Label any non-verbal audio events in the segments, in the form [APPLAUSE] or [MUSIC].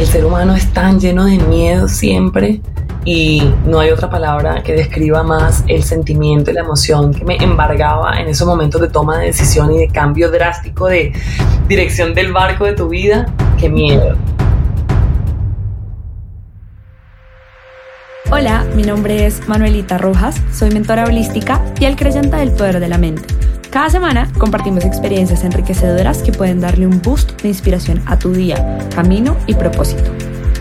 el ser humano es tan lleno de miedo siempre y no hay otra palabra que describa más el sentimiento y la emoción que me embargaba en esos momentos de toma de decisión y de cambio drástico de dirección del barco de tu vida que miedo. Hola, mi nombre es Manuelita Rojas, soy mentora holística y el creyente del poder de la mente. Cada semana compartimos experiencias enriquecedoras que pueden darle un boost de inspiración a tu día, camino y propósito.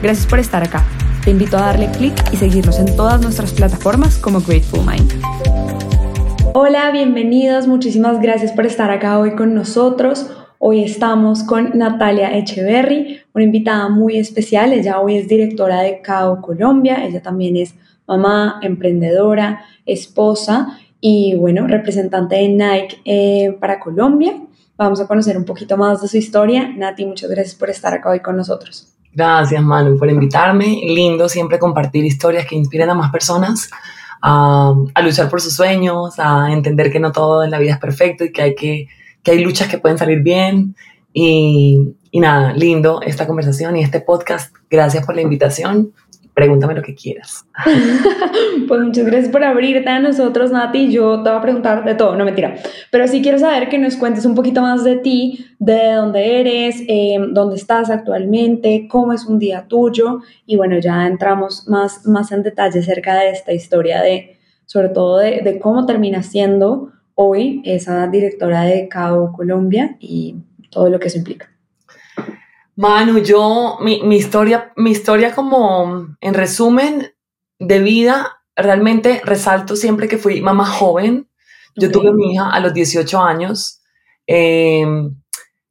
Gracias por estar acá. Te invito a darle clic y seguirnos en todas nuestras plataformas como Grateful Mind. Hola, bienvenidos, muchísimas gracias por estar acá hoy con nosotros. Hoy estamos con Natalia Echeverry, una invitada muy especial. Ella hoy es directora de CAO Colombia. Ella también es mamá, emprendedora, esposa y, bueno, representante de Nike eh, para Colombia. Vamos a conocer un poquito más de su historia. Nati, muchas gracias por estar acá hoy con nosotros. Gracias, Manu, por invitarme. Lindo siempre compartir historias que inspiren a más personas a, luchar por sus sueños, a entender que no todo en la vida es perfecto y que hay que que hay luchas que pueden salir bien y, y nada, lindo esta conversación y este podcast. Gracias por la invitación pregúntame lo que quieras. [LAUGHS] pues muchas gracias por abrirte a nosotros, Nati. Yo te voy a preguntar de todo, no mentira. Pero sí quiero saber que nos cuentes un poquito más de ti, de dónde eres, eh, dónde estás actualmente, cómo es un día tuyo. Y bueno, ya entramos más, más en detalle acerca de esta historia de, sobre todo de, de cómo terminas siendo hoy esa directora de CAO Colombia y todo lo que eso implica. Manu, yo, mi, mi, historia, mi historia como, en resumen, de vida, realmente resalto siempre que fui mamá joven. Yo tuve mi hija a los 18 años, eh,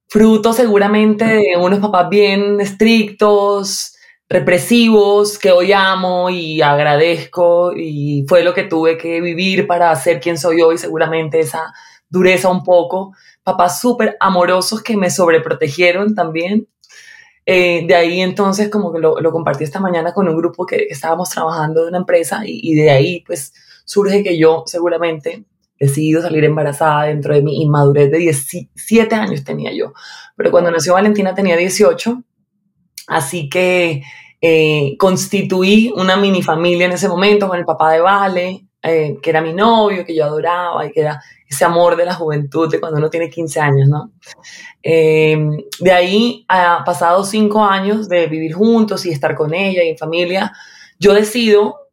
fruto seguramente de unos papás bien estrictos, represivos que hoy amo y agradezco y fue lo que tuve que vivir para ser quien soy hoy, seguramente esa dureza un poco, papás súper amorosos que me sobreprotegieron también. Eh, de ahí entonces como que lo, lo, compartí esta mañana con un grupo que, estábamos trabajando de una empresa y, de ahí pues surge que yo seguramente decido salir embarazada dentro de mi inmadurez de 17 años tenía yo, pero cuando nació Valentina tenía 18 Así que eh, constituí una mini familia en ese momento con el papá de Vale, eh, que era mi novio, que yo adoraba y que era ese amor de la juventud de cuando uno tiene 15 años, ¿no? Eh, de ahí, ha pasado cinco años de vivir juntos y estar con ella y en familia, yo decido,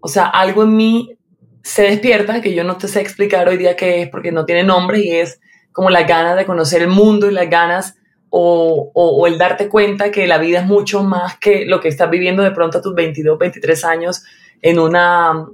o sea, algo en mí se despierta que yo no te sé explicar hoy día qué es porque no tiene nombre y es como las ganas de conocer el mundo y las ganas o, o, el darte cuenta que la vida es mucho más que lo que estás viviendo de pronto a tus 22, 23 años en una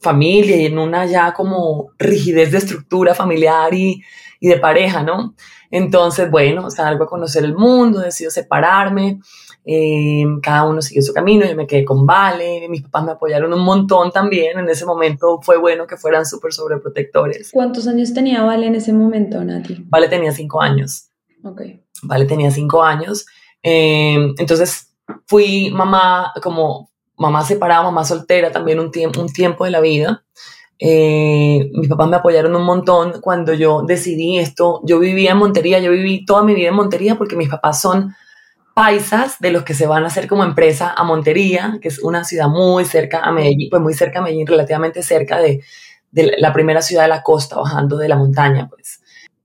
familia y en una ya como rigidez de estructura familiar y, y de pareja, ¿no? Entonces, bueno, salgo a conocer el mundo, decido separarme, eh, cada uno siguió su camino, yo me quedé con Vale, mis papás me apoyaron un montón también, en ese momento fue bueno que fueran súper sobreprotectores. ¿Cuántos años tenía Vale en ese momento, Nati? Vale tenía cinco años. Ok. ¿vale? Tenía cinco años. Eh, entonces fui mamá, como mamá separada, mamá soltera también un, tiempo un tiempo de la vida. Eh, mis papás me apoyaron un montón cuando yo decidí esto. Yo vivía en Montería, yo viví toda mi vida en Montería porque mis papás son paisas de los que se van a hacer como empresa a Montería, que es una ciudad muy cerca a Medellín, pues muy cerca a Medellín, relativamente cerca de, de la primera ciudad de la costa, bajando de la montaña, pues.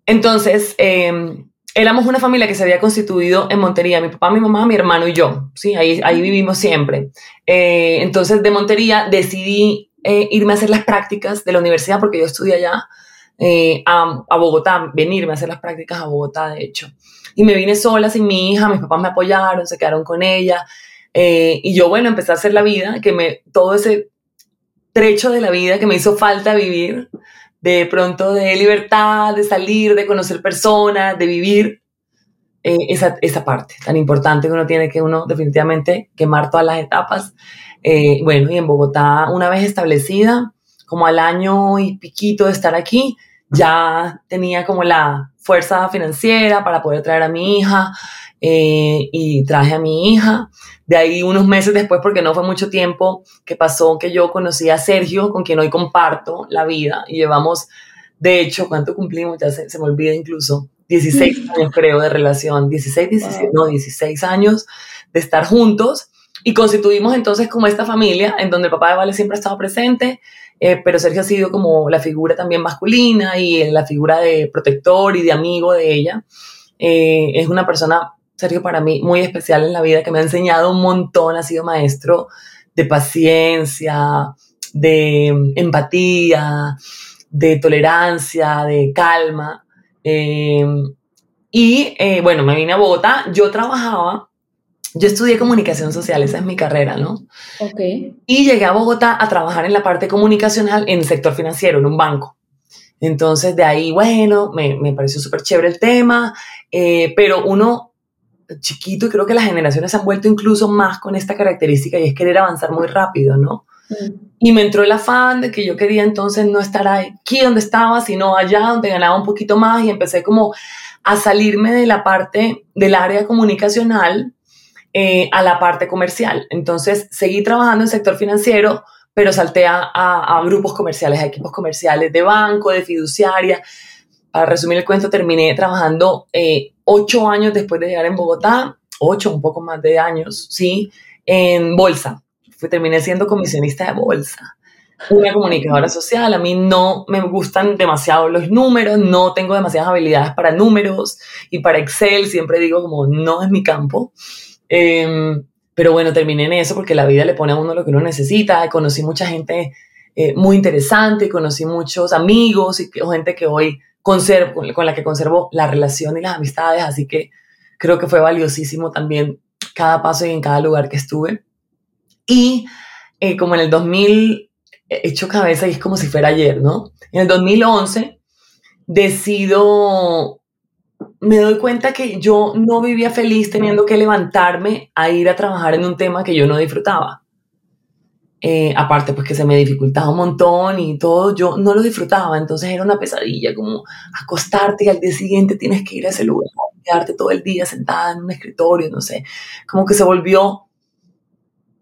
Entonces, eh, éramos una familia que se había constituido en Montería, mi papá, mi mamá, mi hermano y yo, ¿sí? Ahí, ahí vivimos siempre. Eh, entonces, de Montería decidí eh, irme a hacer las prácticas de la universidad, porque yo estudié allá, eh, a, a, Bogotá, venirme a hacer las prácticas a Bogotá, de hecho. Y me vine sola, sin mi hija, mis papás me apoyaron, se quedaron con ella. y yo, bueno, empecé a hacer la vida, que me, todo ese trecho de la vida que me hizo falta vivir, de pronto de libertad, de salir, de conocer personas, de vivir eh, esa, esa, parte tan importante que uno tiene que uno definitivamente quemar todas las etapas. Eh, bueno, y en Bogotá, una vez establecida, como al año y piquito de estar aquí, ya tenía como la fuerza financiera para poder traer a mi hija eh, y traje a mi hija. De ahí unos meses después, porque no fue mucho tiempo que pasó, que yo conocí a Sergio, con quien hoy comparto la vida y llevamos, de hecho, ¿cuánto cumplimos? Ya se, se me olvida incluso, 16 [LAUGHS] años creo de relación, 16, 17, no, 16 años de estar juntos y constituimos entonces como esta familia en donde el papá de Vale siempre ha estado presente, eh, pero Sergio ha sido como la figura también masculina y la figura de protector y de amigo de ella. Eh, es una persona, Sergio, para mí muy especial en la vida, que me ha enseñado un montón, ha sido maestro de paciencia, de empatía, de tolerancia, de calma. Eh, y bueno, me vine a Bogotá, yo trabajaba yo estudié comunicación social, esa es mi carrera, ¿no? Ok. Y llegué a Bogotá a trabajar en la parte comunicacional en el sector financiero, en un banco. Entonces, de ahí, bueno, me, me pareció súper chévere el tema, eh, pero uno chiquito, y creo que las generaciones han vuelto incluso más con esta característica y es querer avanzar muy rápido, ¿no? Mm. Y me entró el afán de que yo quería entonces no estar aquí donde estaba, sino allá donde ganaba un poquito más y empecé como a salirme de la parte del área comunicacional eh, a la parte comercial. Entonces, seguí trabajando en el sector financiero, pero salté a, grupos comerciales, a equipos comerciales de banco, de fiduciaria. Para resumir el cuento, terminé trabajando eh, ocho años después de llegar en Bogotá, ocho, un poco más de años, sí, en bolsa. Fui, terminé siendo comisionista de bolsa una comunicadora social. A mí no me gustan demasiado los números, no tengo demasiadas habilidades para números y para Excel. Siempre digo como no es mi campo. Em, pero bueno, terminé en eso porque la vida le pone a uno lo que uno necesita. Conocí mucha gente eh, muy interesante, conocí muchos amigos y gente que hoy conservo, con la que conservo la relación y las amistades, así que creo que fue valiosísimo también cada paso y en cada lugar que estuve. Y eh, como en el 2000, he hecho cabeza y es como si fuera ayer, ¿no? En el 2011 decido me doy cuenta que yo no vivía feliz teniendo que levantarme a ir a trabajar en un tema que yo no disfrutaba. Eh, aparte, pues que se me dificultaba un montón y todo, yo no lo disfrutaba, entonces era una pesadilla, como acostarte y al día siguiente tienes que ir a ese lugar, quedarte todo el día sentada en un escritorio, no sé, como que se volvió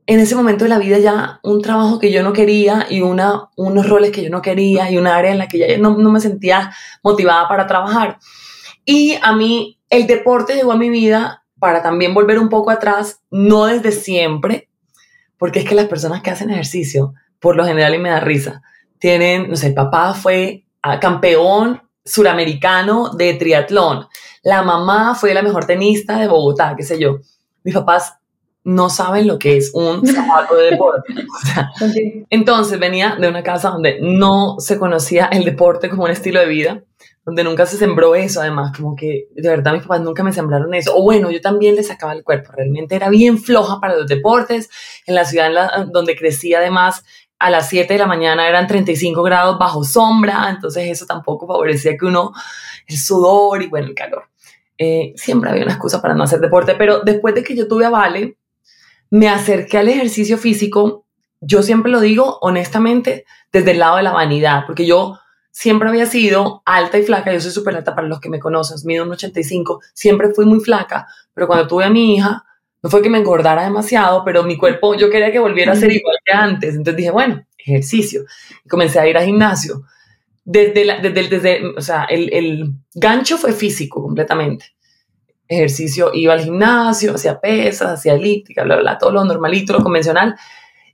en ese momento de la vida ya un trabajo que yo no quería y una, unos roles que yo no quería y un área en la que ya no, no me sentía motivada para trabajar. Y a mí el deporte llegó a mi vida para también volver un poco atrás, no desde siempre, porque es que las personas que hacen ejercicio, por lo general, y me da risa, tienen, no sé, el papá fue campeón suramericano de triatlón, la mamá fue la mejor tenista de Bogotá, qué sé yo. Mis papás no saben lo que es un [LAUGHS] zapato de deporte. Entonces venía de una casa donde no se conocía el deporte como un estilo de vida donde nunca se sembró eso, además, como que de verdad mis papás nunca me sembraron eso. O bueno, yo también les sacaba el cuerpo, realmente era bien floja para los deportes. En la ciudad donde crecí, además, a las 7 de la mañana eran 35 grados bajo sombra, entonces eso tampoco favorecía que uno, el sudor y bueno, el calor. Eh, siempre había una excusa para no hacer deporte, pero después de que yo tuve a Vale, me acerqué al ejercicio físico, yo siempre lo digo honestamente, desde el lado de la vanidad, porque yo siempre había sido alta y flaca, yo soy súper alta para los que me conocen, mido un 85, siempre fui muy flaca, pero cuando tuve a mi hija, no fue que me engordara demasiado, pero mi cuerpo, yo quería que volviera a ser igual que antes, entonces dije, bueno, ejercicio, y comencé a ir al gimnasio. Desde, la, desde, desde o sea, el, el gancho fue físico completamente. Ejercicio, iba al gimnasio, hacía pesas, hacía elíptica, bla, bla, bla, todo lo normalito, lo convencional,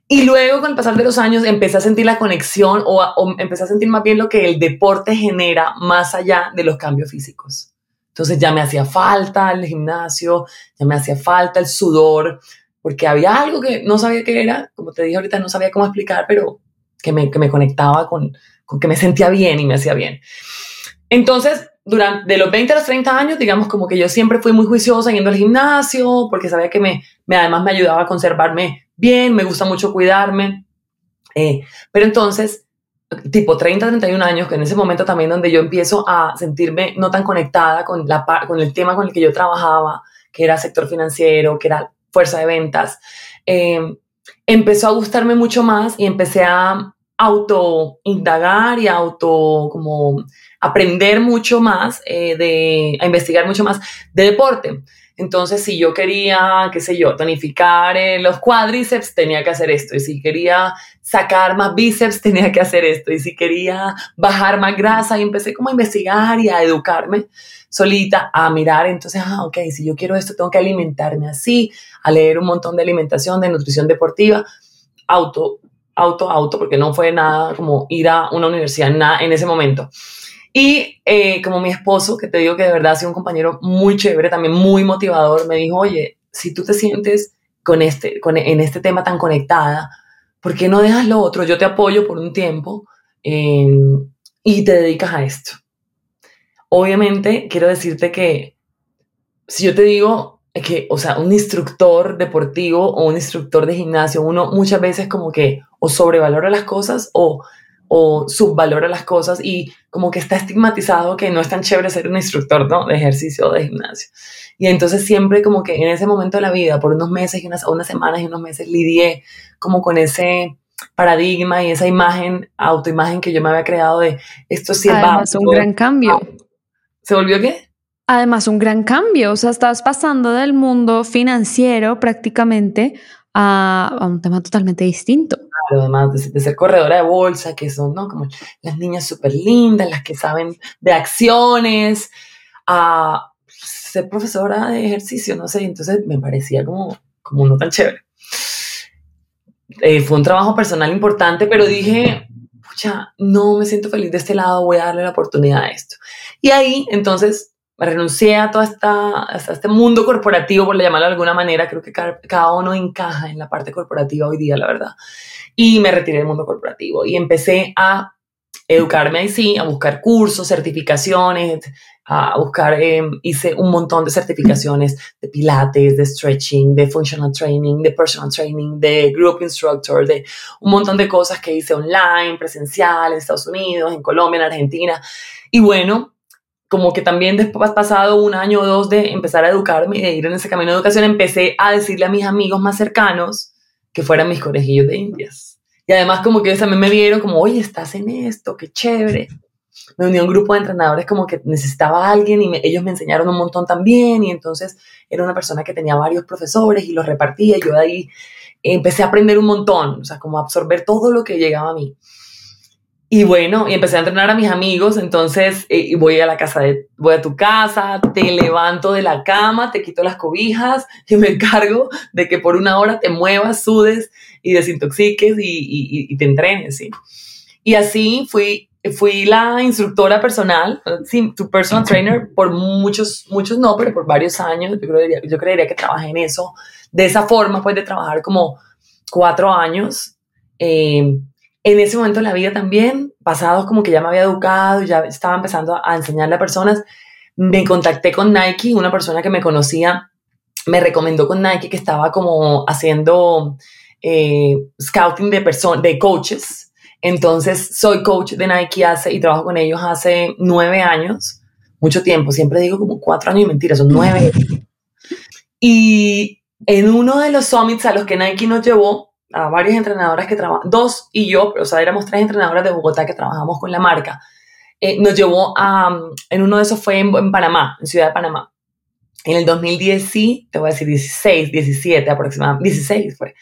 y luego, con el pasar de los años, empecé a sentir la conexión o, empecé a sentir más bien lo que el deporte genera más allá de los cambios físicos. Entonces ya me hacía falta el gimnasio, ya me hacía falta el sudor, porque había algo que no sabía qué era, como te dije ahorita, no sabía cómo explicar, pero que me, que me conectaba con, con que me sentía bien y me hacía bien. Entonces, durante de los 20 a los 30 años, digamos como que yo siempre fui muy juiciosa yendo al gimnasio, porque sabía que me, me además me ayudaba a conservarme bien, me gusta mucho cuidarme. Eh, pero entonces, tipo 30, 31 años, que en ese momento también donde yo empiezo a sentirme no tan conectada con, la, con el tema con el que yo trabajaba, que era sector financiero, que era fuerza de ventas, eh, empezó a gustarme mucho más y empecé a auto indagar y auto como aprender mucho más, eh, de, a investigar mucho más de deporte. Entonces, si yo quería, qué sé yo, tonificar eh, los cuádriceps, tenía que hacer esto. Y si quería sacar más bíceps, [LAUGHS] tenía que hacer esto. Y si quería bajar más grasa, y empecé como a investigar y a educarme solita, a mirar. Entonces, ah, ok, si yo quiero esto, tengo que alimentarme así, a leer un montón de alimentación, de nutrición deportiva, auto, auto, auto, porque no fue nada como ir a una universidad, nada en ese momento. Y eh, como mi esposo, que te digo que de verdad ha sido un compañero muy chévere, también muy motivador, me dijo, oye, si tú te sientes con este, con, en este tema tan conectada, ¿por qué no dejas lo otro? Yo te apoyo por un tiempo em, y te dedicas a esto. Obviamente, quiero decirte que si yo te digo que, o sea, un instructor deportivo o un instructor de gimnasio, uno muchas veces como que o sobrevalora las cosas o o subvalora las cosas y como que está estigmatizado que no es tan chévere ser un instructor ¿no? de ejercicio o de gimnasio. Y entonces siempre como que en ese momento de la vida, por unos meses y unas, unas semanas y unos meses, lidié como con ese paradigma y esa imagen, autoimagen que yo me había creado de esto sí es Además, un gran cambio. ¿Se volvió qué? Además, un gran cambio. O sea, estabas pasando del mundo financiero prácticamente a, un tema totalmente distinto. Claro, además de, ser corredora de bolsa, que son, ¿no? Como las niñas súper lindas, las que saben de acciones, a ser profesora de ejercicio, no sé, entonces me parecía como, como no tan chévere. Eh, fue un trabajo personal importante, pero dije, pucha, no me siento feliz de este lado, voy a darle la oportunidad a esto. Y ahí, entonces, renuncié a todo esta, este mundo corporativo, por llamarlo de alguna manera, creo que cada, uno encaja en la parte corporativa hoy día, la verdad. Y me retiré del mundo corporativo y empecé a educarme ahí sí, a buscar cursos, certificaciones, a buscar, em, hice un montón de certificaciones de pilates, de stretching, de functional training, de personal training, de group instructor, de un montón de cosas que hice online, presencial, en Estados Unidos, en Colombia, en Argentina. Y bueno, como que también después pasado un año o dos de empezar a educarme y de ir en ese camino de educación, empecé a decirle a mis amigos más cercanos que fueran mis conejillos de indias. Y además como que ellos también me vieron como, oye, estás en esto, qué chévere. Me unió un grupo de entrenadores como que necesitaba a alguien y ellos me enseñaron un montón también y entonces era una persona que tenía varios profesores y los repartía y yo de ahí empecé a aprender un montón, o sea, como absorber todo lo que llegaba a mí. Y bueno, y empecé a entrenar a mis amigos, entonces eh, voy a la casa de, voy a tu casa, te levanto de la cama, te quito las cobijas y me encargo de que por una hora te muevas, sudes y desintoxiques y, y, te entrenes, ¿sí? Y así fui, fui la instructora personal, sí, tu personal trainer, por muchos, muchos no, pero por varios años, yo creería, yo creería que trabajé en eso, de esa forma, pues de trabajar como cuatro años. Eh, en ese momento de la vida también, pasados como que ya me había educado, ya estaba empezando a enseñarle a personas, me contacté con Nike, una persona que me conocía me recomendó con Nike que estaba como haciendo eh, scouting de, de coaches. Entonces soy coach de Nike hace, y trabajo con ellos hace nueve años, mucho tiempo, siempre digo como cuatro años y mentira, son nueve. [LAUGHS] Y en uno de los summits a los que Nike nos llevó, a varias entrenadoras que trabajan, dos y yo, o sea, éramos tres entrenadoras de Bogotá que trabajamos con la marca. Eh, nos llevó a, en uno de esos fue en, Panamá, en Ciudad de Panamá. En el 2010, sí, te voy a decir 16, 17 aproximadamente, 16 fue.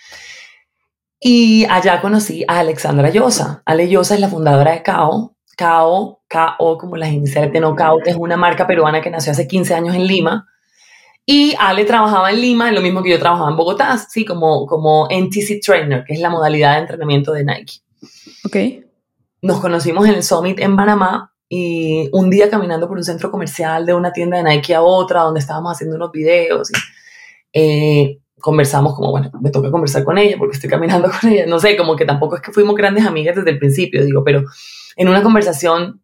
Y allá conocí a Alexandra Llosa. Ale Llosa es la fundadora de CAO. CAO, KO, como las iniciales de Knockout, es una marca peruana que nació hace 15 años en Lima y Ale trabajaba en Lima, lo mismo que yo trabajaba en Bogotá, sí, como, como NTC Trainer, que es la modalidad de entrenamiento de Nike. Ok. Nos conocimos en el Summit en Panamá y un día caminando por un centro comercial de una tienda de Nike a otra, donde estábamos haciendo unos videos, y, eh, conversamos como, bueno, me toca conversar con ella porque estoy caminando [LAUGHS] con ella, no sé, como que tampoco es que fuimos grandes amigas desde el principio, digo, pero en una conversación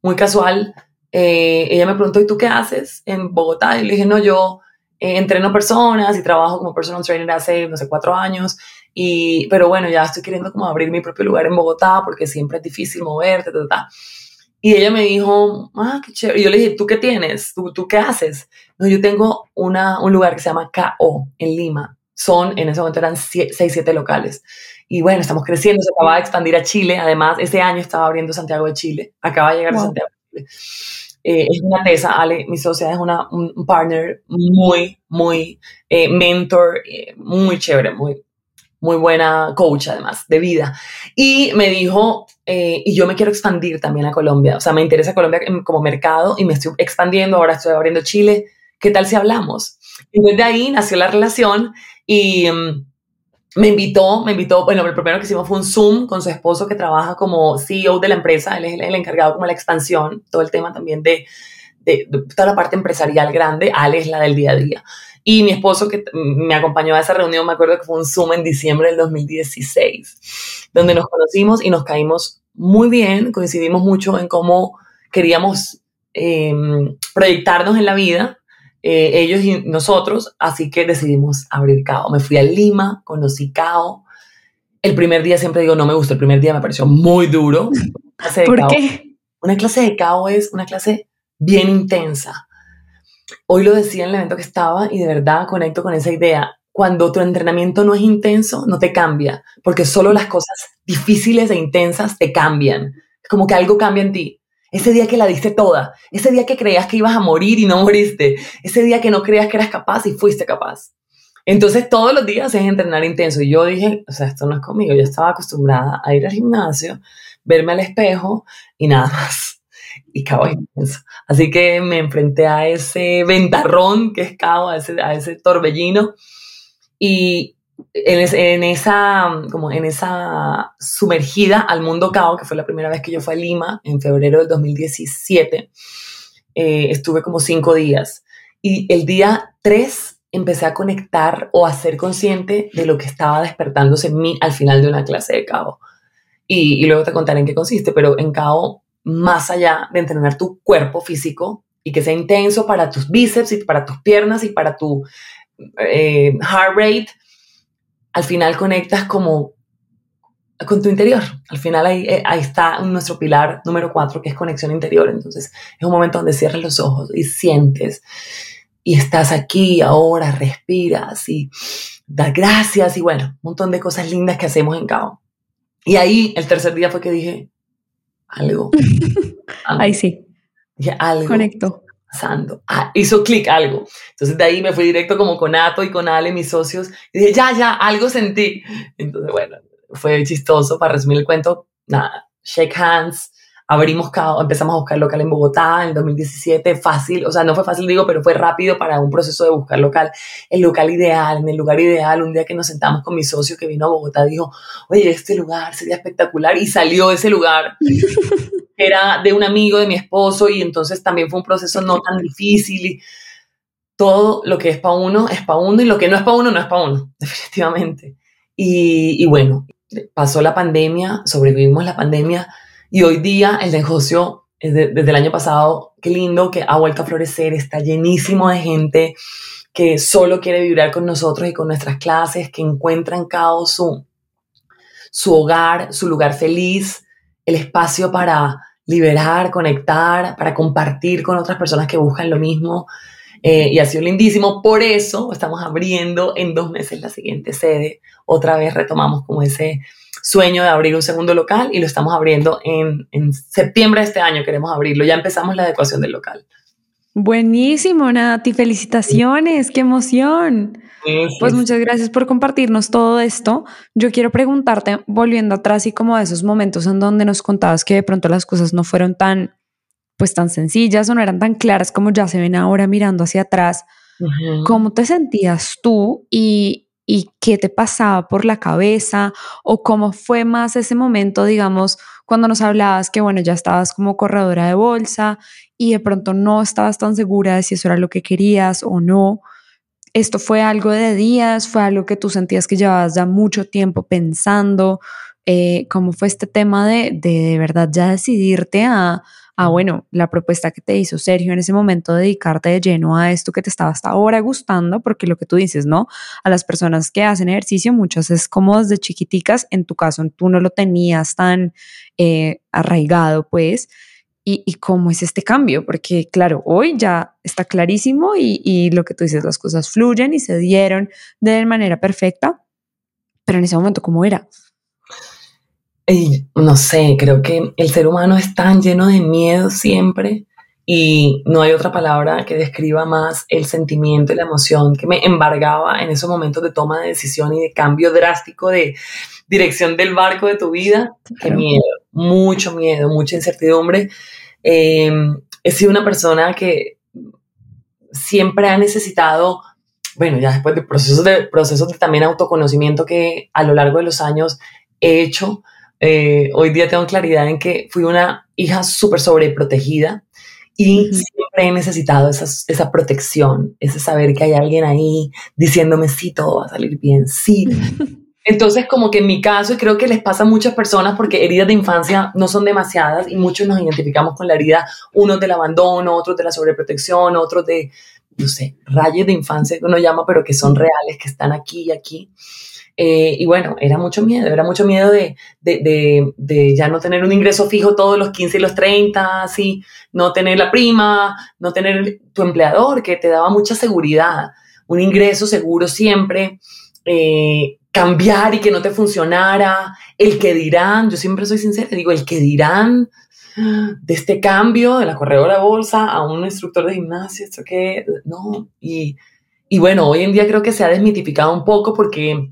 muy casual, eh, ella me preguntó, ¿y tú qué haces en Bogotá? Y le dije, no, yo eh, entreno personas y trabajo como personal trainer hace, no sé, cuatro años. Y, pero bueno, ya estoy queriendo como abrir mi propio lugar en Bogotá porque siempre es difícil moverte, ta, ta. Y ella me dijo, ah, qué chévere. Y yo le dije, ¿tú qué tienes? ¿Tú, tú qué haces? No, yo tengo una, un lugar que se llama KO en Lima. son, en ese momento eran 6, 7 locales. Y bueno, estamos creciendo, se acaba de expandir a Chile, además ese año estaba abriendo Santiago de Chile, acaba de llegar a Santiago de Chile. Eh, es una tesa, Ale, mi socia es una, un partner muy, muy eh, mentor, eh, muy chévere, muy, muy buena coach además de vida. Y me dijo, y yo me quiero expandir también a Colombia, o sea, me interesa Colombia como mercado y me estoy expandiendo, ahora estoy abriendo Chile, ¿qué tal si hablamos? Y desde ahí nació la relación y... Mm, me invitó, me invitó, bueno, el primero que hicimos fue un Zoom con su esposo que trabaja como CEO de la empresa, él es el, encargado como la expansión, todo el tema también de, de, toda la parte empresarial grande, Ale es la del día a día. Y mi esposo que me acompañó a esa reunión, me acuerdo que fue un Zoom en diciembre del 2016, donde nos conocimos y nos caímos muy bien, coincidimos mucho en cómo queríamos em, proyectarnos en la vida eh, ellos y nosotros, así que decidimos abrir CAO. Me fui a Lima, conocí CAO. El primer día siempre digo, no me gustó, el primer día me pareció muy duro. [LAUGHS] ¿Por qué? Una clase de CAO es una clase bien intensa. Hoy lo decía en el evento que estaba y de verdad conecto con esa idea. Cuando tu entrenamiento no es intenso, no te cambia, porque solo las cosas difíciles e intensas te cambian. Como que algo cambia en ti. Ese día que la diste toda, ese día que creías que ibas a morir y no moriste, ese día que no creías que eras capaz y fuiste capaz. Entonces todos los días es entrenar intenso. Y yo dije, o sea, esto no es conmigo. Yo estaba acostumbrada a ir al gimnasio, verme al espejo y nada más. Y cabo intenso. Así que me enfrenté a ese ventarrón que es cabo, a ese, a ese torbellino. Y, en, esa, como en esa sumergida al mundo cao, que fue la primera vez que yo fui a Lima, en febrero del 2017, eh, estuve como cinco días. Y el día tres empecé a conectar o a ser consciente de lo que estaba despertándose en mí al final de una clase de cao. Y, luego te contaré en qué consiste, pero en cao, más allá de entrenar tu cuerpo físico y que sea intenso para tus bíceps y para tus piernas y para tu eh, heart rate, al final conectas como con tu interior. Al final ahí, eh, ahí está nuestro pilar número cuatro, que es conexión interior. Entonces es un momento donde cierras los ojos y sientes y estás aquí, ahora, respiras y das gracias y bueno, un montón de cosas lindas que hacemos en Cabo. Y ahí el tercer día fue que dije, algo. [LAUGHS] Ahí sí. Dije, algo. Conecto pasando. Ah, hizo clic algo. Entonces de ahí me fui directo como con Ato y con Ale, mis socios, y dije, ya, ya, algo sentí. Entonces, bueno, fue chistoso para resumir el cuento. Nada, shake hands, abrimos, empezamos a buscar local en Bogotá en el 2017, fácil, o sea, no fue fácil, digo, pero fue rápido para un proceso de buscar local, el local ideal, en el lugar ideal, un día que nos sentamos con mi socio que vino a Bogotá, dijo, oye, este lugar sería espectacular, y salió ese lugar. [LAUGHS] era de un amigo de mi esposo y entonces también fue un proceso no tan difícil y todo lo que es para uno es para uno y lo que no es para uno no es para uno, [LAUGHS] definitivamente. Y, bueno, pasó la pandemia, sobrevivimos la pandemia y hoy día el negocio, desde, el año pasado, qué lindo que ha vuelto a florecer, está llenísimo de gente que solo quiere vibrar con nosotros y con nuestras clases, que encuentran cada su, su hogar, su lugar feliz, el espacio para liberar, conectar, para compartir con otras personas que buscan lo mismo. Eh, y ha sido lindísimo. Por eso estamos abriendo en dos meses la siguiente sede. Otra vez retomamos como ese sueño de abrir un segundo local y lo estamos abriendo en, en septiembre de este año. Queremos abrirlo. Ya empezamos la adecuación del local. Buenísimo, Nati. Felicitaciones. Qué emoción. Pues muchas gracias por compartirnos todo esto. Yo quiero preguntarte, volviendo atrás y como a esos momentos en donde nos contabas que de pronto las cosas no fueron tan, pues tan sencillas o no eran tan claras como ya se ven ahora mirando hacia atrás. ¿Cómo te sentías tú y, y qué te pasaba por la cabeza o cómo fue más ese momento, digamos, cuando nos hablabas que, bueno, ya estabas como corredora de bolsa y de pronto no estabas tan segura de si eso era lo que querías o no. ¿Esto fue algo de días? ¿Fue algo que tú sentías que llevabas ya mucho tiempo pensando? Eh, ¿Cómo fue este tema de, de, verdad ya decidirte a, a, bueno, la propuesta que te hizo Sergio en ese momento, dedicarte de lleno a esto que te estaba hasta ahora gustando? Porque lo que tú dices, ¿no? A las personas que hacen ejercicio, muchas es como desde chiquiticas, en tu caso tú no lo tenías tan eh, arraigado, pues y, cómo es este cambio, porque claro, hoy ya está clarísimo y, lo que tú dices, las cosas fluyen y se dieron de manera perfecta, pero en ese momento, ¿cómo era? Y no sé, creo que el ser humano es tan lleno de miedo siempre y no hay otra palabra que describa más el sentimiento y la emoción que me embargaba en esos momentos de toma de decisión y de cambio drástico de dirección del barco de tu vida. Qué miedo, mucho miedo, mucha incertidumbre. Em, he sido una persona que siempre ha necesitado, bueno, ya después de procesos de, procesos de también autoconocimiento que a lo largo de los años he hecho, eh, hoy día tengo claridad en que fui una hija súper sobreprotegida y siempre he necesitado esa, esa, protección, ese saber que hay alguien ahí diciéndome, sí, todo va a salir bien, sí. [LAUGHS] Entonces, como que en mi caso, y creo que les pasa a muchas personas porque heridas de infancia no son demasiadas y muchos nos identificamos con la herida, unos del abandono, otros de la sobreprotección, otros de, no sé, rayos de infancia que uno llama, pero que son reales, que están aquí y aquí. Eh, y bueno, era mucho miedo, era mucho miedo de, de, de, de, ya no tener un ingreso fijo todos los 15 y los 30, así, no tener la prima, no tener tu empleador que te daba mucha seguridad, un ingreso seguro siempre, eh, cambiar y que no te funcionara, el que dirán, yo siempre soy sincera, digo, el que dirán de este cambio de la corredora bolsa a un instructor de gimnasia, esto que, no, y, y bueno, hoy en día creo que se ha desmitificado un poco porque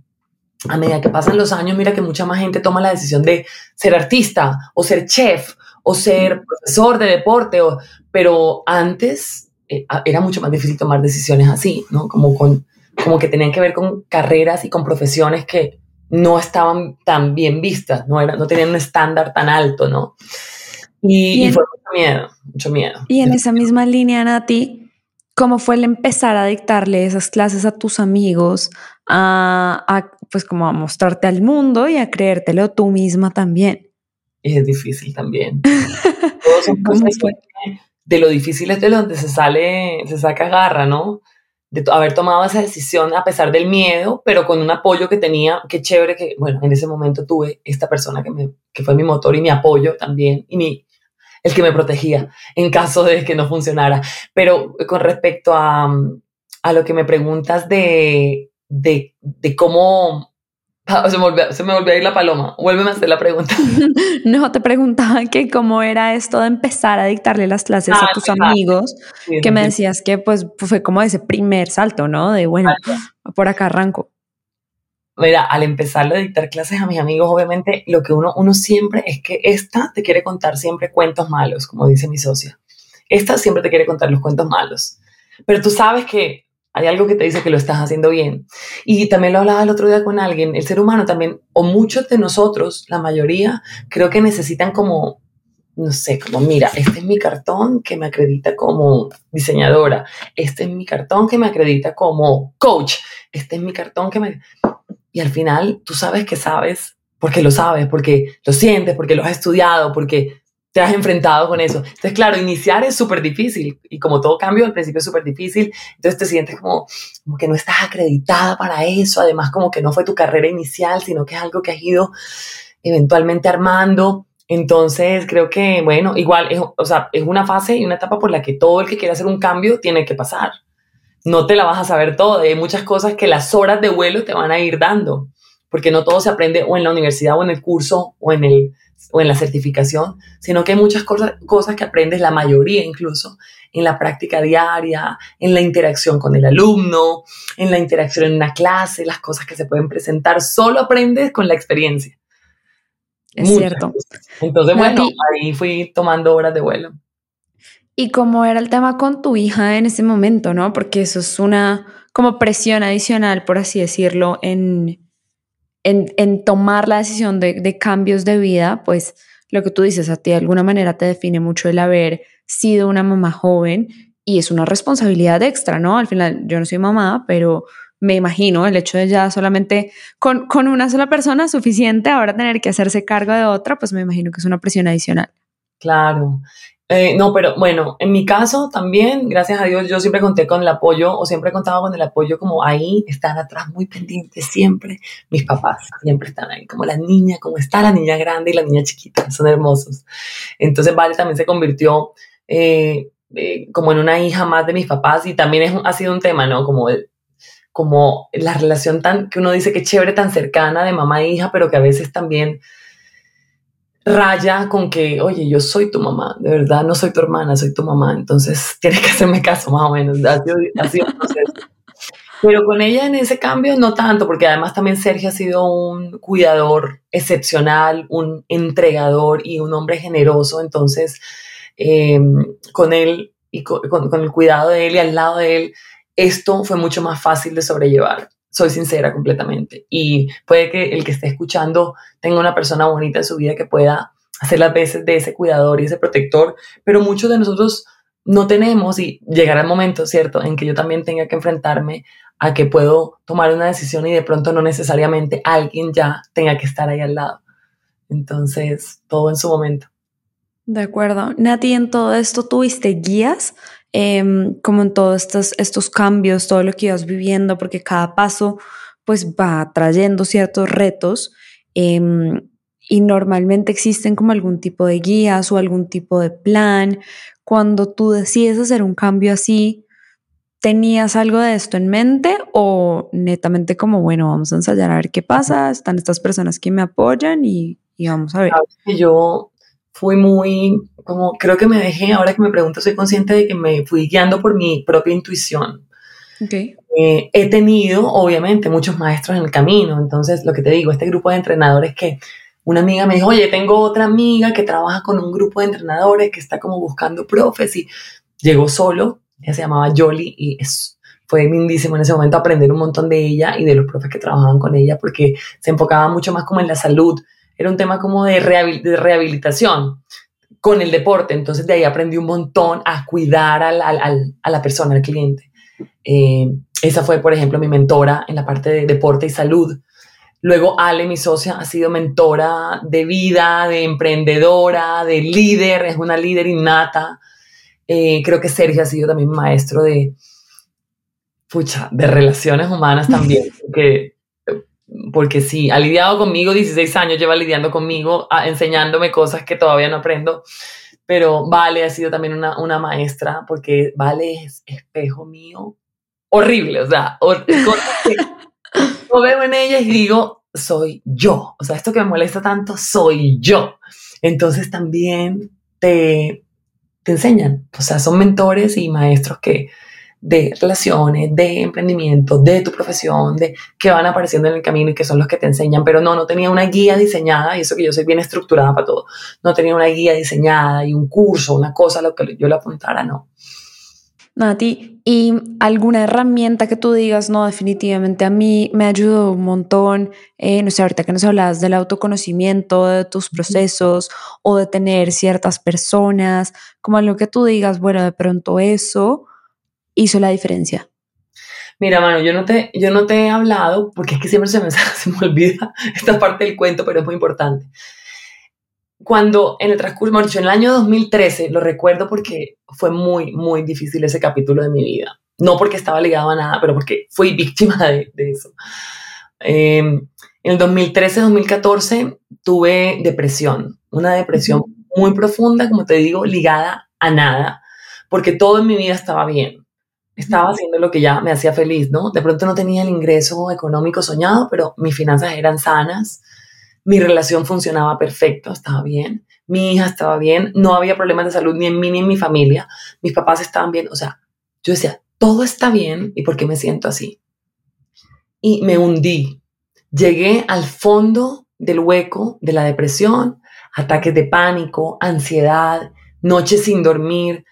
a medida que pasan los años, mira que mucha más gente toma la decisión de ser artista o ser chef o ser profesor de deporte, o, pero antes eh, era mucho más difícil tomar decisiones así, ¿no? Como, con, como que tenían que ver con carreras y con profesiones que no estaban tan bien vistas, no, era, no tenían un estándar tan alto, ¿no? Y, y, fue mucho miedo, mucho miedo. Y en esa misma línea, Nati, ¿cómo fue el empezar a dictarle esas clases a tus amigos, a, a pues como a mostrarte al mundo y a creértelo tú misma también. Es difícil también. [LAUGHS] Todos son cosas de lo difícil es de donde se sale, se saca garra, ¿no? De haber tomado esa decisión a pesar del miedo, pero con un apoyo que tenía, qué chévere que, bueno, en ese momento tuve esta persona que, me, que fue mi motor y mi apoyo también, y mi, el que me protegía en caso de que no funcionara. Pero con respecto a, a lo que me preguntas de de, de cómo... [LAUGHS] Se me, volvió, se me, volvió, a ir la paloma. Vuélveme a hacer la pregunta. [LAUGHS] no, te preguntaba que cómo era esto de empezar a dictarle las clases a ah, tus amigos, que me decías que pues fue como ese primer salto, ¿no? De bueno, por acá arranco. Mira, al empezar a dictar clases a mis amigos, obviamente lo que uno, uno siempre es que esta te quiere contar siempre cuentos malos, como dice mi socia. Esta siempre te quiere contar los cuentos malos. Pero tú sabes que hay algo que te dice que lo estás haciendo bien. Y también lo hablaba el otro día con alguien, el ser humano también, o muchos de nosotros, la mayoría, creo que necesitan como, no sé, como, mira, este es mi cartón que me acredita como diseñadora, este es mi cartón que me acredita como coach, este es mi cartón que me... Y al final tú sabes que sabes, porque lo sabes, porque lo sientes, porque lo has estudiado, porque te has enfrentado con eso. Entonces, claro, iniciar es súper difícil y como todo cambio al principio es súper difícil, entonces te sientes como, como que no estás acreditada para eso, además como que no fue tu carrera inicial, sino que es algo que has ido eventualmente armando. Entonces, creo que, bueno, igual, es, o sea, es una fase y una etapa por la que todo el que quiera hacer un cambio tiene que pasar. No te la vas a saber todo, hay muchas cosas que las horas de vuelo te van a ir dando, porque no todo se aprende o en la universidad o en el curso o en el o en la certificación, sino que hay muchas cosas, cosas que aprendes, la mayoría incluso, en la práctica diaria, en la interacción con el alumno, en la interacción en una clase, las cosas que se pueden presentar, solo aprendes con la experiencia. Es cierto. Entonces, bueno, ahí fui tomando horas de vuelo. ¿Y cómo era el tema con tu hija en ese momento, no? Porque eso es una como presión adicional, por así decirlo, en, en, tomar la decisión de, cambios de vida, pues lo que tú dices a ti de alguna manera te define mucho el haber sido una mamá joven y es una responsabilidad extra, ¿no? Al final yo no soy mamá, pero me imagino el hecho de ya solamente con, con una sola persona suficiente, ahora tener que hacerse cargo de otra, pues me imagino que es una presión adicional. Claro. Eh, no, pero bueno, en mi caso también, gracias a Dios, yo siempre conté con el apoyo o siempre he contado con el apoyo como ahí, están atrás muy pendientes siempre. Mis papás siempre están ahí, como la niña, como está la niña grande y la niña chiquita, son hermosos. Entonces Vale también se convirtió eh, eh, como en una hija más de mis papás y también es, ha sido un tema, ¿no? Como, como la relación tan, que uno dice que chévere, tan cercana de mamá e hija, pero que a veces también raya con que, oye, yo soy tu mamá, de verdad no soy tu hermana, soy tu mamá, entonces [LAUGHS] tienes que hacerme caso más o menos. Pero con ella en ese cambio no tanto, porque además también Sergio ha sido un cuidador excepcional, un entregador y un hombre generoso, entonces em, con él y con, con el cuidado de él y al lado de él, esto fue mucho más fácil de sobrellevar soy sincera completamente. Y puede que el que esté escuchando tenga una persona bonita en su vida que pueda hacer las veces de ese cuidador y ese protector, pero muchos de nosotros no tenemos y llegará el momento, ¿cierto?, en que yo también tenga que enfrentarme a que puedo tomar una decisión y de pronto no necesariamente alguien ya tenga que estar ahí al lado. Entonces, todo en su momento. De acuerdo. Nati, en todo esto tuviste guías Em, como en todos estos, estos cambios, todo lo que ibas viviendo, porque cada paso pues va trayendo ciertos retos em, y normalmente existen como algún tipo de guías o algún tipo de plan. Cuando tú decides hacer un cambio así, ¿tenías algo de esto en mente o netamente como, bueno, vamos a ensayar a ver qué pasa, están estas personas que me apoyan y, y vamos a ver? Yo fui muy, como creo que me dejé, ahora que me pregunto, soy consciente de que me fui guiando por mi propia intuición. Okay. Eh, he tenido, obviamente, muchos maestros en el camino, entonces lo que te digo, este grupo de entrenadores que una amiga me dijo, oye, tengo otra amiga que trabaja con un grupo de entrenadores que está como buscando profes y llegó solo, ella se llamaba Jolly y es, fue lindísimo en ese momento aprender un montón de ella y de los profes que trabajaban con ella porque se enfocaba mucho más como en la salud, era un tema como de, rehabilitación con el deporte. Entonces de ahí aprendí un montón a cuidar al, a la persona, al cliente. Eh, esa fue, por ejemplo, mi mentora en la parte de deporte y salud. Luego Ale, mi socia, ha sido mentora de vida, de emprendedora, de líder, es una líder innata. Eh, creo que Sergio ha sido también maestro de, pucha, de relaciones humanas también, [LAUGHS] que porque sí, ha lidiado conmigo 16 años, lleva lidiando conmigo, enseñándome cosas que todavía no aprendo, pero Vale ha sido también una, una maestra, porque Vale es espejo mío horrible, o sea, lo [LAUGHS] veo en ella y digo, soy yo, o sea, esto que me molesta tanto, soy yo. Entonces también te, te enseñan, o sea, son mentores y maestros que, de relaciones, de emprendimiento, de tu profesión, de que van apareciendo en el camino y que son los que te enseñan, pero no, no tenía una guía diseñada, y eso que yo soy bien estructurada para todo, no tenía una guía diseñada y un curso, una cosa a lo que yo le apuntara, no. Nati, ¿y alguna herramienta que tú digas, no, definitivamente a mí me ayudó un montón, eh, no sé, ahorita que nos hablabas del autoconocimiento, de tus procesos o de tener ciertas personas, como algo que tú digas, bueno, de pronto eso hizo la diferencia? Mira, mano, yo no te, yo no te he hablado, porque es que siempre se me, [LAUGHS] se me olvida esta parte del cuento, pero es muy importante. Cuando en el transcurso, bueno, en el año 2013, lo recuerdo porque fue muy, muy difícil ese capítulo de mi vida. No porque estaba ligado a nada, pero porque fui víctima de, de eso. Em, en el 2013-2014 tuve depresión, una depresión muy profunda, como te digo, ligada a nada, porque todo en mi vida estaba bien estaba haciendo lo que ya me hacía feliz, ¿no? De pronto no tenía el ingreso económico soñado, pero mis finanzas eran sanas, mi relación funcionaba perfecto, estaba bien, mi hija estaba bien, no había problemas de salud ni en mí ni en mi familia, mis papás estaban bien, o sea, yo decía, todo está bien y por qué me siento así. Y me hundí, llegué al fondo del hueco de la depresión, ataques de pánico, ansiedad, noches sin dormir,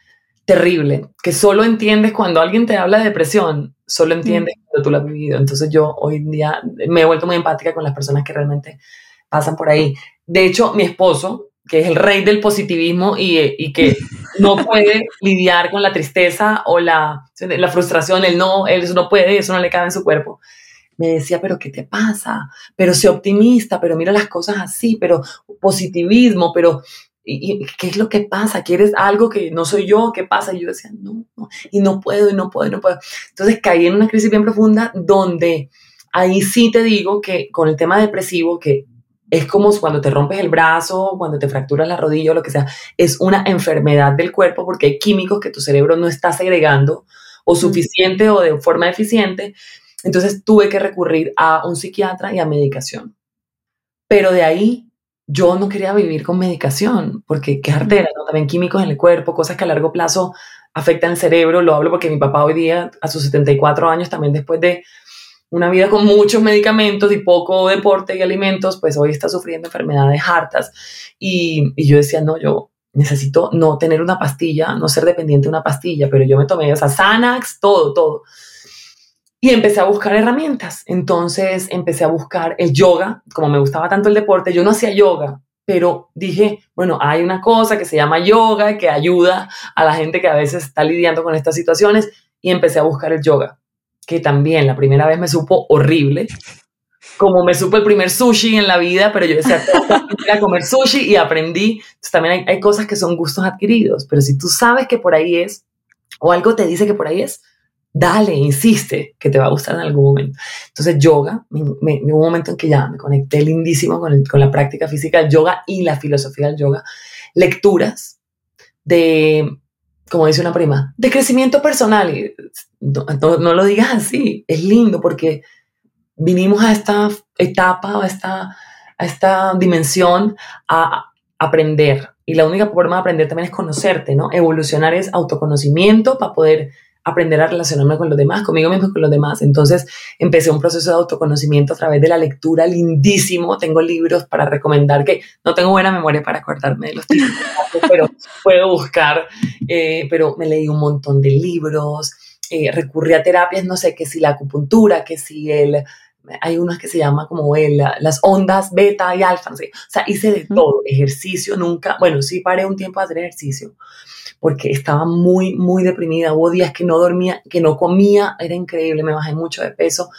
terrible, que solo entiendes cuando alguien te habla de depresión, solo entiendes mm. cuando tú lo has vivido. Entonces yo hoy en día me he vuelto muy empática con las personas que realmente pasan por ahí. De hecho, mi esposo, que es el rey del positivismo y, y que [LAUGHS] no puede lidiar con la tristeza o la, la frustración, él no, él no puede, eso no le cabe en su cuerpo. Me decía, pero ¿qué te pasa? Pero sé optimista, pero mira las cosas así, pero positivismo, pero ¿y, qué es lo que pasa? ¿Quieres algo que no soy yo? ¿Qué pasa? Y yo decía, no, no, y no puedo, y no puedo, y no puedo. Entonces caí en una crisis bien profunda donde ahí sí te digo que con el tema depresivo, que es como cuando te rompes el brazo, cuando te fracturas la rodilla o lo que sea, es una enfermedad del cuerpo porque hay químicos que tu cerebro no está segregando o suficiente o de forma eficiente. Entonces tuve que recurrir a un psiquiatra y a medicación. Pero de ahí yo no quería vivir con medicación, porque qué artera, ¿no? También químicos en el cuerpo, cosas que a largo plazo afectan el cerebro. Lo hablo porque mi papá hoy día, a sus 74 años, también después de una vida con muchos medicamentos y poco deporte y alimentos, pues hoy está sufriendo enfermedades hartas. Y, y yo decía, no, yo necesito no tener una pastilla, no ser dependiente de una pastilla, pero yo me tomé, o sea, Xanax, todo, todo. Y empecé a buscar herramientas. Entonces empecé a buscar el yoga, como me gustaba tanto el deporte, yo no hacía yoga, pero dije, bueno, hay una cosa que se llama yoga que ayuda a la gente que a veces está lidiando con estas situaciones y empecé a buscar el yoga que también la primera vez me supo horrible, como me supo el primer sushi en la vida, pero yo decía, a comer sushi y aprendí. Entonces también hay, hay, cosas que son gustos adquiridos, pero si tú sabes que por ahí es, o algo te dice que por ahí es, dale, insiste, que te va a gustar en algún momento. Entonces yoga, me, me, hubo un momento en que ya me conecté lindísimo con, con la práctica física del yoga y la filosofía del yoga. Lecturas de como dice una prima, de crecimiento personal. Y no, lo digas así, es lindo porque vinimos a esta etapa, a esta, a esta dimensión a aprender. Y la única forma de aprender también es conocerte, ¿no? Evolucionar es autoconocimiento para poder aprender a relacionarme con los demás, conmigo mismo con los demás. Entonces empecé un proceso de autoconocimiento a través de la lectura lindísimo. Tengo libros para recomendar que no tengo buena memoria para acordarme de los títulos, [LAUGHS] pero puedo buscar. Eh, pero me leí un montón de libros, eh, recurrí a terapias, no sé, que si la acupuntura, que si el... Hay unas que se llama como el, las ondas beta y alfa, o sea, hice de todo, ejercicio, nunca, bueno, sí paré un tiempo a hacer ejercicio, porque estaba muy, muy deprimida. Hubo días que no dormía, que no comía, era increíble, me bajé mucho de peso.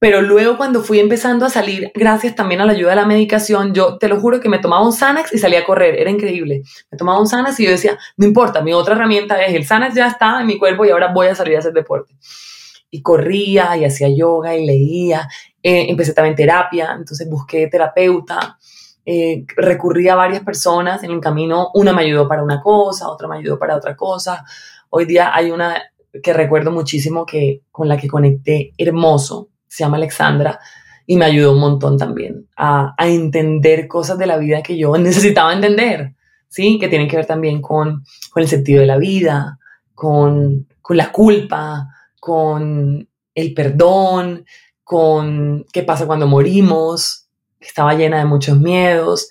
Pero luego cuando fui empezando a salir, gracias también a la ayuda de la medicación, yo te lo juro que me tomaba un Xanax y salía a correr, era increíble. Me tomaba un Xanax y yo decía, no importa, mi otra herramienta es el Xanax ya está en mi cuerpo y ahora voy a salir a hacer deporte. Y corría y hacía yoga y leía, eh, empecé también terapia, entonces busqué terapeuta, eh, recurrí a varias personas en el camino, una me ayudó para una cosa, otra me ayudó para otra cosa. Hoy día hay una que recuerdo muchísimo que con la que conecté hermoso, se llama Alexandra, y me ayudó un montón también a, entender cosas de la vida que yo [LAUGHS] necesitaba entender, ¿sí? Que tienen que ver también con, con el sentido de la vida, con, con la culpa, con el perdón, con qué pasa cuando morimos, estaba llena de muchos miedos.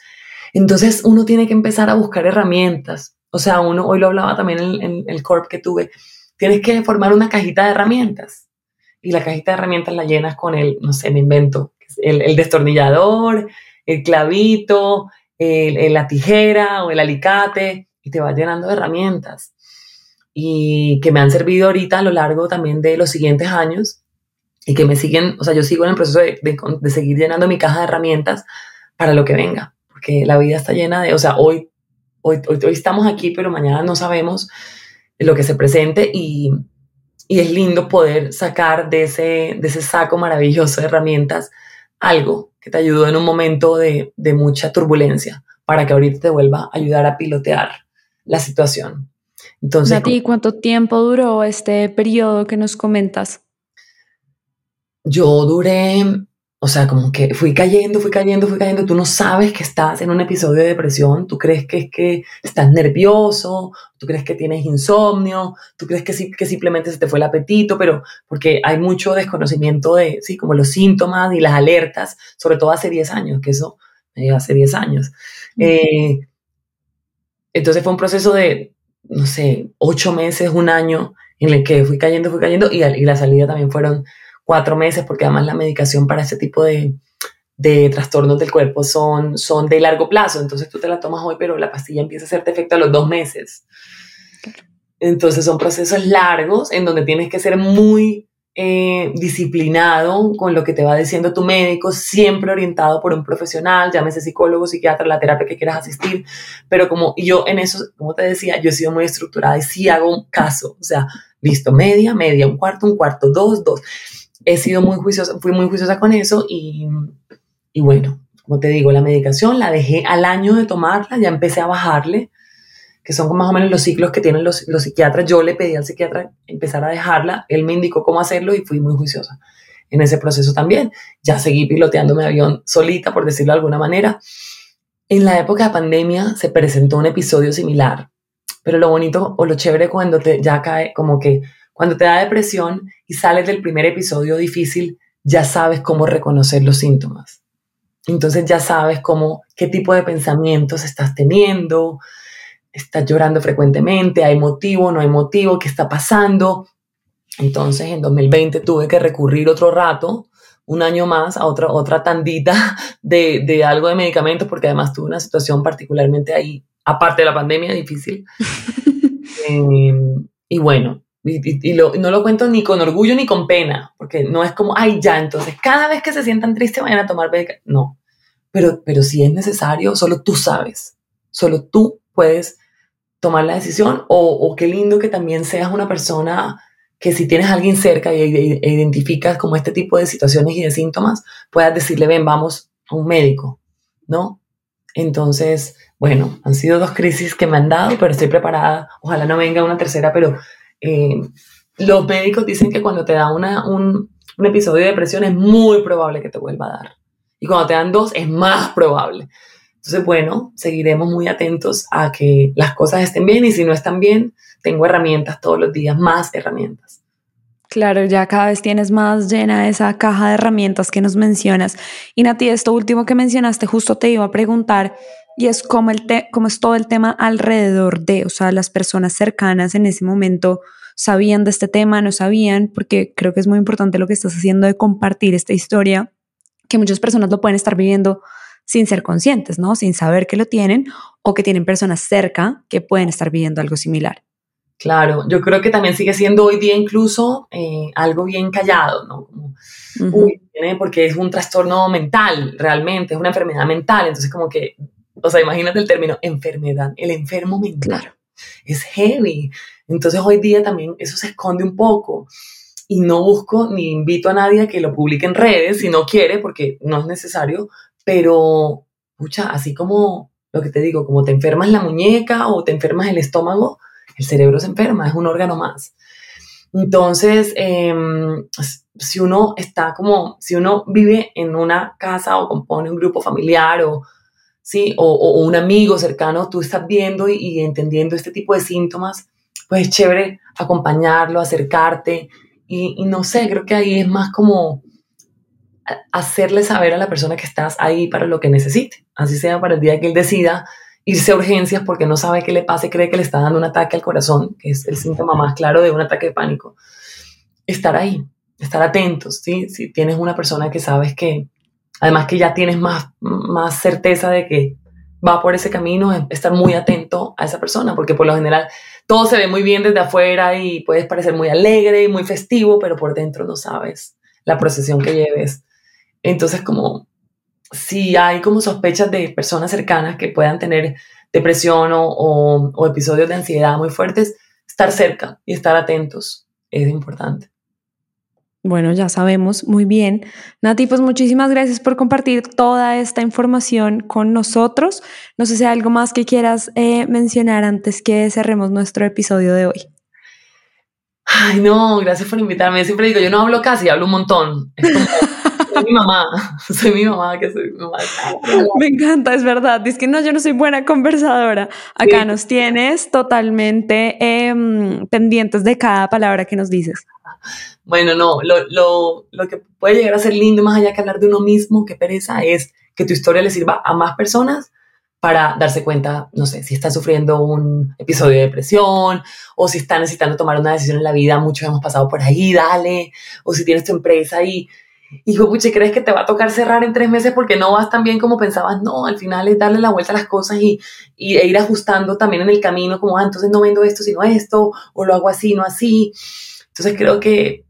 Entonces uno tiene que empezar a buscar herramientas. O sea, uno, hoy lo hablaba también en, el corp que tuve, tienes que formar una cajita de herramientas. Y la cajita de herramientas la llenas con el, no sé, me invento, el, el destornillador, el clavito, el, la tijera o el alicate, y te vas llenando de herramientas. Y que me han servido ahorita a lo largo también de los siguientes años y que me siguen, o sea, yo sigo en el proceso de, de, seguir llenando mi caja de herramientas para lo que venga, porque la vida está llena de, o sea, hoy, hoy, hoy, estamos aquí, pero mañana no sabemos lo que se presente y, y, es lindo poder sacar de ese, de ese saco maravilloso de herramientas algo que te ayudó en un momento de, de mucha turbulencia para que ahorita te vuelva a ayudar a pilotear la situación. Entonces, ¿A ti cuánto tiempo duró este periodo que nos comentas? Yo duré, o sea, como que fui cayendo, fui cayendo, fui cayendo. Tú no sabes que estás en un episodio de depresión, tú crees que es que estás nervioso, tú crees que tienes insomnio, tú crees que, sí, que simplemente se te fue el apetito, pero porque hay mucho desconocimiento de, sí, como los síntomas y las alertas, sobre todo hace 10 años, que eso me hace 10 años. Eh, entonces fue un proceso de, no sé, 8 meses, un año, en el que fui cayendo, fui cayendo, y, y la salida también fueron cuatro meses, porque además la medicación para ese tipo de, de trastornos del cuerpo son, son de largo plazo. Entonces tú te la tomas hoy, pero la pastilla empieza a hacerte efecto a los dos meses. Entonces son procesos largos en donde tienes que ser muy eh, disciplinado con lo que te va diciendo tu médico, siempre orientado por un profesional, llámese psicólogo, psiquiatra, la terapia que quieras asistir, pero como yo en eso, como te decía, yo he sido muy estructurada y sí hago un caso, o sea, listo, media, media, un cuarto, un cuarto, dos, dos. He sido muy juiciosa, fui muy juiciosa con eso y, y bueno, como te digo, la medicación la dejé al año de tomarla, ya empecé a bajarle, que son más o menos los ciclos que tienen los, los psiquiatras. Yo le pedí al psiquiatra empezar a dejarla, él me indicó cómo hacerlo y fui muy juiciosa en ese proceso también. Ya seguí piloteando mi avión solita, por decirlo de alguna manera. En la época de pandemia se presentó un episodio similar, pero lo bonito o lo chévere cuando te ya cae, como que cuando te da depresión y sales del primer episodio difícil, ya sabes cómo reconocer los síntomas. Entonces ya sabes cómo, qué tipo de pensamientos estás teniendo, estás llorando frecuentemente, hay motivo, no hay motivo, qué está pasando. Entonces en 2020 tuve que recurrir otro rato, un año más, a otra, otra tandita de, de algo de medicamentos, porque además tuve una situación particularmente ahí, aparte de la pandemia, difícil. [LAUGHS] Em, y bueno, y, no lo cuento ni con orgullo ni con pena, porque no es como, ay, ya, entonces cada vez que se sientan tristes vayan a tomar medicamentos. No, pero, pero si es necesario, solo tú sabes, solo tú puedes tomar la decisión o, qué lindo que también seas una persona que si tienes a alguien cerca y, e identificas como este tipo de situaciones y de síntomas, puedas decirle, ven, vamos a un médico, ¿no? Entonces, bueno, han sido dos crisis que me han dado, pero estoy preparada. Ojalá no venga una tercera, pero eh, los médicos dicen que cuando te da un, un episodio de depresión es muy probable que te vuelva a dar. Y cuando te dan dos es más probable. Entonces, bueno, seguiremos muy atentos a que las cosas estén bien y si no están bien, tengo herramientas todos los días, más herramientas. Claro, ya cada vez tienes más llena esa caja de herramientas que nos mencionas. Y Nati, esto último que mencionaste, justo te iba a preguntar, y es cómo, el cómo es todo el tema alrededor de, o sea, las personas cercanas en ese momento sabían de este tema, no sabían, porque creo que es muy importante lo que estás haciendo de compartir esta historia, que muchas personas lo pueden estar viviendo sin ser conscientes, ¿no? Sin saber que lo tienen o que tienen personas cerca que pueden estar viviendo algo similar. Claro, yo creo que también sigue siendo hoy día incluso eh, algo bien callado, ¿no? Como, porque es un trastorno mental, realmente, es una enfermedad mental, entonces como que, o sea, imagínate el término enfermedad, el enfermo mental. Claro. Es heavy. Entonces hoy día también eso se esconde un poco y no busco ni invito a nadie a que lo publique en redes si no quiere, porque no es necesario, pero, pucha, así como lo que te digo, como te enfermas la muñeca o te enfermas el estómago, el cerebro se enferma, es un órgano más. Entonces, em, si uno está como, si uno vive en una casa o compone un grupo familiar o, ¿sí? o, un amigo cercano, tú estás viendo y, entendiendo este tipo de síntomas, pues es chévere acompañarlo, acercarte y, y no sé, creo que ahí es más como hacerle saber a la persona que estás ahí para lo que necesite, así sea para el día que él decida irse a urgencias porque no sabe qué le pasa y cree que le está dando un ataque al corazón, que es el síntoma más claro de un ataque de pánico. Estar ahí, estar atentos, ¿sí? Si tienes una persona que sabes que, además que ya tienes más, más certeza de que va por ese camino, estar muy atento a esa persona, porque por lo general todo se ve muy bien desde afuera y puedes parecer muy alegre y muy festivo, pero por dentro no sabes la procesión que lleves entonces, como si hay como sospechas de personas cercanas que puedan tener depresión o, episodios de ansiedad muy fuertes, estar cerca y estar atentos es importante. Bueno, ya sabemos muy bien. Nati, pues muchísimas gracias por compartir toda esta información con nosotros. No sé si hay algo más que quieras eh, mencionar antes que cerremos nuestro episodio de hoy. Ay, no, gracias por invitarme. Siempre digo, yo no hablo casi, hablo un montón. Es como [LAUGHS] soy mi mamá, [LAUGHS] soy mi mamá, que soy mi mamá. Me encanta, es verdad. Dice que no, yo no soy buena conversadora. Acá nos tienes totalmente em, pendientes de cada palabra que nos dices. Bueno, no, lo, lo, lo que puede llegar a ser lindo, más allá que hablar de uno mismo, que pereza, es que tu historia le sirva a más personas para darse cuenta, no sé, si está sufriendo un episodio de depresión o si está necesitando tomar una decisión en la vida, muchos hemos pasado por ahí, dale, o si tienes tu empresa y hijo, puche, ¿crees que te va a tocar cerrar en tres meses porque no vas tan bien como pensabas? No, al final es darle la vuelta a las cosas y, y e ir ajustando también en el camino, como, ah, entonces no vendo esto sino esto, o lo hago así, no así. Entonces creo que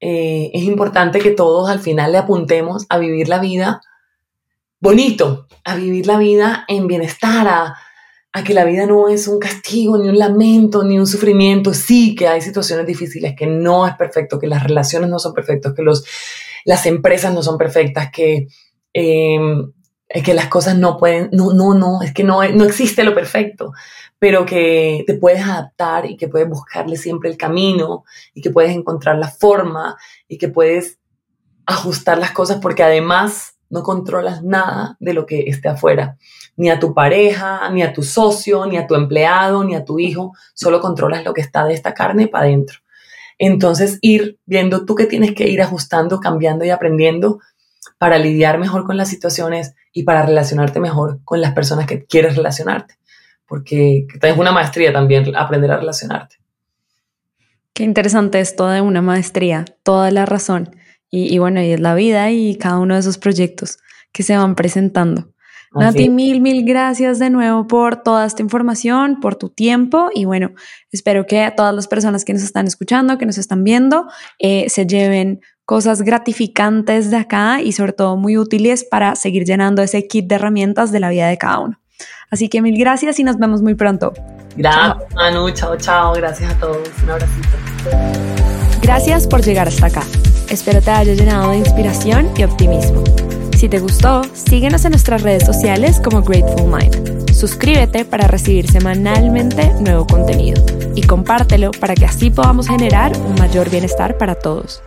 eh, es importante que todos al final le apuntemos a vivir la vida bonito, a vivir la vida en bienestar, a, que la vida no es un castigo, ni un lamento, ni un sufrimiento. Sí, que hay situaciones difíciles, que no es perfecto, que las relaciones no son perfectas, que los, las empresas no son perfectas, que, em, que las cosas no pueden, no, no, no, es que no, no existe lo perfecto, pero que te puedes adaptar y que puedes buscarle siempre el camino y que puedes encontrar la forma y que puedes ajustar las cosas porque además no controlas nada de lo que esté afuera, ni a tu pareja, ni a tu socio, ni a tu empleado, ni a tu hijo, solo controlas lo que está de esta carne para adentro. Entonces ir viendo tú que tienes que ir ajustando, cambiando y aprendiendo para lidiar mejor con las situaciones y para relacionarte mejor con las personas que quieres relacionarte, porque es una maestría también aprender a relacionarte. Qué interesante es toda una maestría, toda la razón. Y, bueno, y es la vida y cada uno de esos proyectos que se van presentando. Nati, mil, mil gracias de nuevo por toda esta información, por tu tiempo y bueno, espero que todas las personas que nos están escuchando, que nos están viendo, eh, se lleven cosas gratificantes de acá y sobre todo muy útiles para seguir llenando ese kit de herramientas de la vida de cada uno. Así que mil gracias y nos vemos muy pronto. Gracias, Manu. Chao, chao. Gracias a todos. Un abracito. Gracias por llegar hasta acá. Espero te haya llenado de inspiración y optimismo. Si te gustó, síguenos en nuestras redes sociales como Grateful Mind. Suscríbete para recibir semanalmente nuevo contenido y compártelo para que así podamos generar un mayor bienestar para todos.